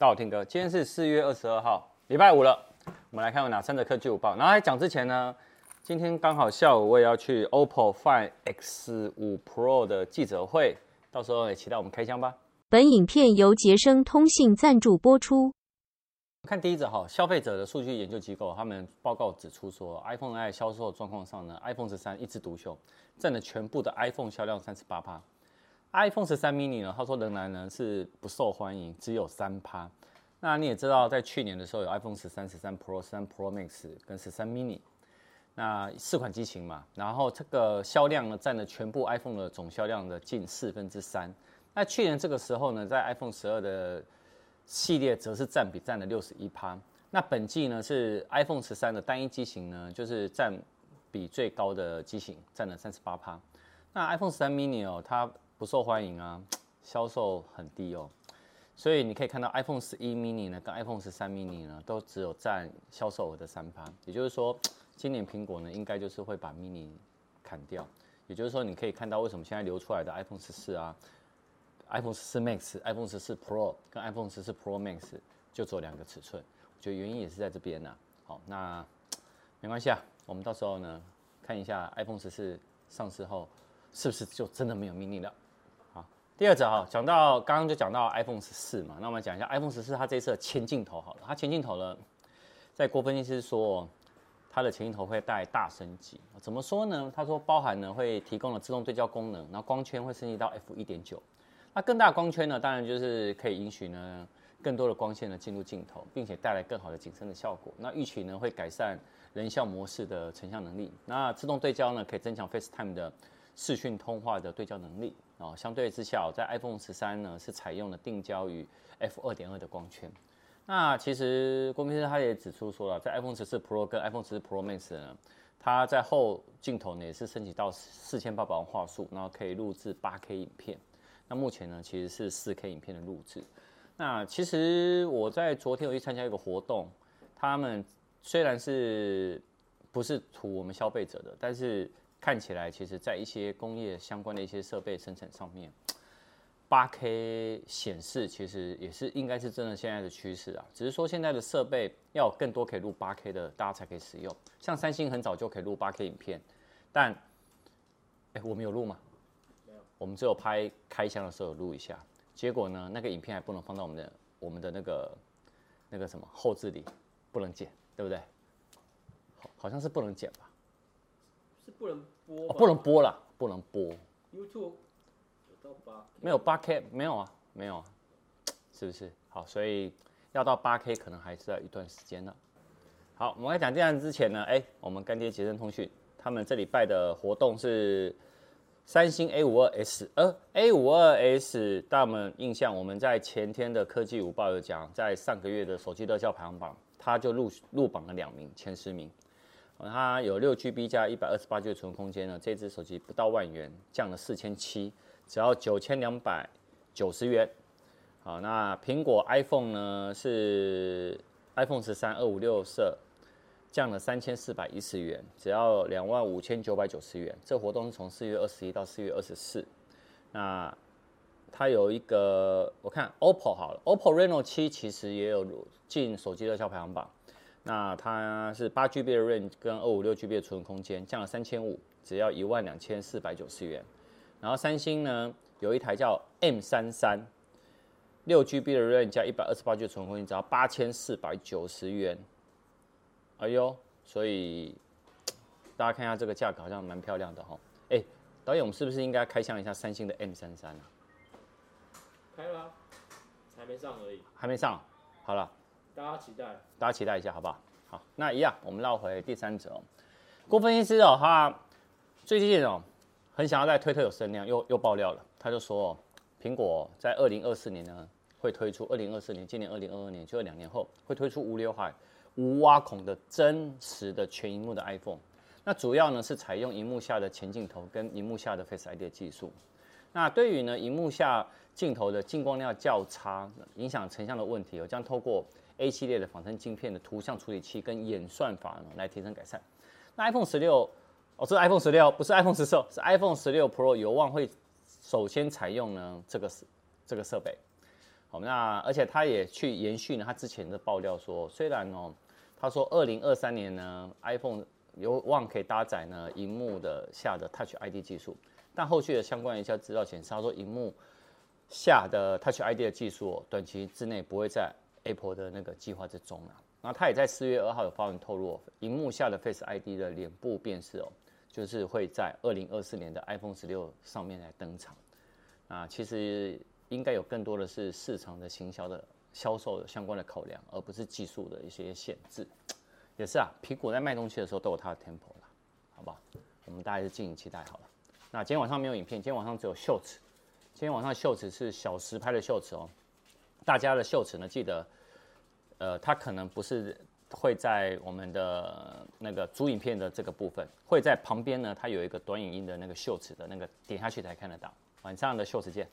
大家好，听哥，今天是四月二十二号，礼拜五了。我们来看有哪三则科技午报。然后在讲之前呢，今天刚好下午我也要去 OPPO Find X5 Pro 的记者会，到时候也期待我们开箱吧。本影片由杰生通信赞助播出。看第一则哈，消费者的数据研究机构他们报告指出说，iPhone 在销售状况上呢，iPhone 十三一枝独秀，占了全部的 iPhone 销量三十八趴。iPhone 十三 mini 呢，他说仍然呢是不受欢迎，只有三趴。那你也知道，在去年的时候有 iPhone 十三、十三 Pro、十三 Pro Max 跟十三 mini，那四款机型嘛，然后这个销量呢占了全部 iPhone 的总销量的近四分之三。那去年这个时候呢，在 iPhone 十二的系列则是占比占了六十一趴。那本季呢是 iPhone 十三的单一机型呢，就是占比最高的机型占了三十八趴。那 iPhone 十三 mini 哦，它不受欢迎啊，销售很低哦，所以你可以看到 iPhone 十一 mini 呢，跟 iPhone 十三 mini 呢，都只有占销售额的三趴。也就是说，今年苹果呢，应该就是会把 mini 砍掉。也就是说，你可以看到为什么现在流出来的 iPhone 十四啊，iPhone 十四 Max、iPhone 十四 Pro 跟 iPhone 十四 Pro Max 就只有两个尺寸，我觉得原因也是在这边呐。好，那没关系啊，我们到时候呢，看一下 iPhone 十四上市后，是不是就真的没有 mini 了？第二则哈，讲到刚刚就讲到 iPhone 十四嘛，那我们讲一下 iPhone 十四它这次的前镜头好了，它前镜头呢，在郭分析师说，它的前镜头会带大升级，怎么说呢？他说包含呢会提供了自动对焦功能，然后光圈会升级到 f 一点九，那更大光圈呢，当然就是可以允许呢更多的光线呢进入镜头，并且带来更好的景深的效果。那预期呢会改善人像模式的成像能力，那自动对焦呢可以增强 FaceTime 的视讯通话的对焦能力。哦，相对之下，在 iPhone 十三呢是采用了定焦于 f 二点二的光圈。那其实郭明生他也指出说了，在 iPhone 十四 Pro 跟 iPhone 十四 Pro Max 呢，它在后镜头呢也是升级到四千八百万画素，然后可以录制八 K 影片。那目前呢其实是四 K 影片的录制。那其实我在昨天有去参加一个活动，他们虽然是不是图我们消费者的，但是。看起来，其实，在一些工业相关的一些设备生产上面，8K 显示其实也是应该是真的现在的趋势啊。只是说现在的设备要有更多可以录 8K 的，大家才可以使用。像三星很早就可以录 8K 影片，但，哎，我们有录吗？没有，我们只有拍开箱的时候有录一下。结果呢，那个影片还不能放到我们的我们的那个那个什么后置里，不能剪，对不对？好，好像是不能剪吧。不能播、哦，不能播啦，不能播。YouTube 有到八没有八 K，没有啊，没有啊，是不是？好，所以要到八 K 可能还是要一段时间了。好，我们来讲这样之前呢，哎，我们干爹捷森通讯，他们这礼拜的活动是三星 A 五二 S，呃，A 五二 S，大家们印象，我们在前天的科技午报有讲，在上个月的手机热销排行榜，它就入入榜了两名，前十名。它有六 GB 加一百二十八 G 的储存空间呢，这只手机不到万元，降了四千七，只要九千两百九十元。好，那苹果 iPhone 呢是 iPhone 十三二五六色，降了三千四百一十元，只要两万五千九百九十元。这活动是从四月二十一到四月二十四。那它有一个，我看 OPPO 好了，OPPO Reno 七其实也有进手机热销排行榜。那它是八 GB 的 RAM 跟二五六 GB 的储存空间，降了三千五，只要一万两千四百九十元。然后三星呢有一台叫 M 三三，六 GB 的 RAM 加一百二十八 G 的储存空间，只要八千四百九十元。哎呦，所以大家看一下这个价格好像蛮漂亮的哈。哎，导演，我们是不是应该开箱一下三星的 M 三三啊？开了，还没上而已。还没上，好了。大家期待，大家期待一下，好不好？好，那一样，我们绕回第三者。郭分析师哦，他最近哦，很想要在推特有声量，又又爆料了。他就说，苹果在二零二四年呢，会推出二零二四年，今年二零二二年，就两年后会推出无刘海、无挖孔的真实的全萤幕的 iPhone。那主要呢是采用萤幕下的前镜头跟萤幕下的 Face ID 的技术。那对于呢萤幕下镜头的进光量较差，影响成像的问题，我将透过 A 系列的仿生镜片的图像处理器跟演算法呢，来提升改善。那 iPhone 十六哦，这是 iPhone 十六，不是 iPhone 十四，是 iPhone 十六 Pro 有望会首先采用呢这个是这个设备。好，那而且他也去延续了他之前的爆料说，虽然哦，他说二零二三年呢，iPhone 有望可以搭载呢荧幕的下的 Touch ID 技术，但后续的相关一些资料显示，他说荧幕下的 Touch ID 的技术短期之内不会在 Apple 的那个计划之中了。然后他也在四月二号有发文透露，荧幕下的 Face ID 的脸部辨识哦，就是会在二零二四年的 iPhone 十六上面来登场。啊，其实。应该有更多的是市场的行销的销售相关的考量，而不是技术的一些限制。也是啊，苹果在卖东西的时候都有它的 tempo 啦，好不好？我们大家是敬请期待好了。那今天晚上没有影片，今天晚上只有秀词。今天晚上秀词是小时拍的秀词哦。大家的秀词呢，记得，呃，它可能不是会在我们的那个主影片的这个部分，会在旁边呢，它有一个短影音的那个秀词的那个，点下去才看得到。晚上的秀词见。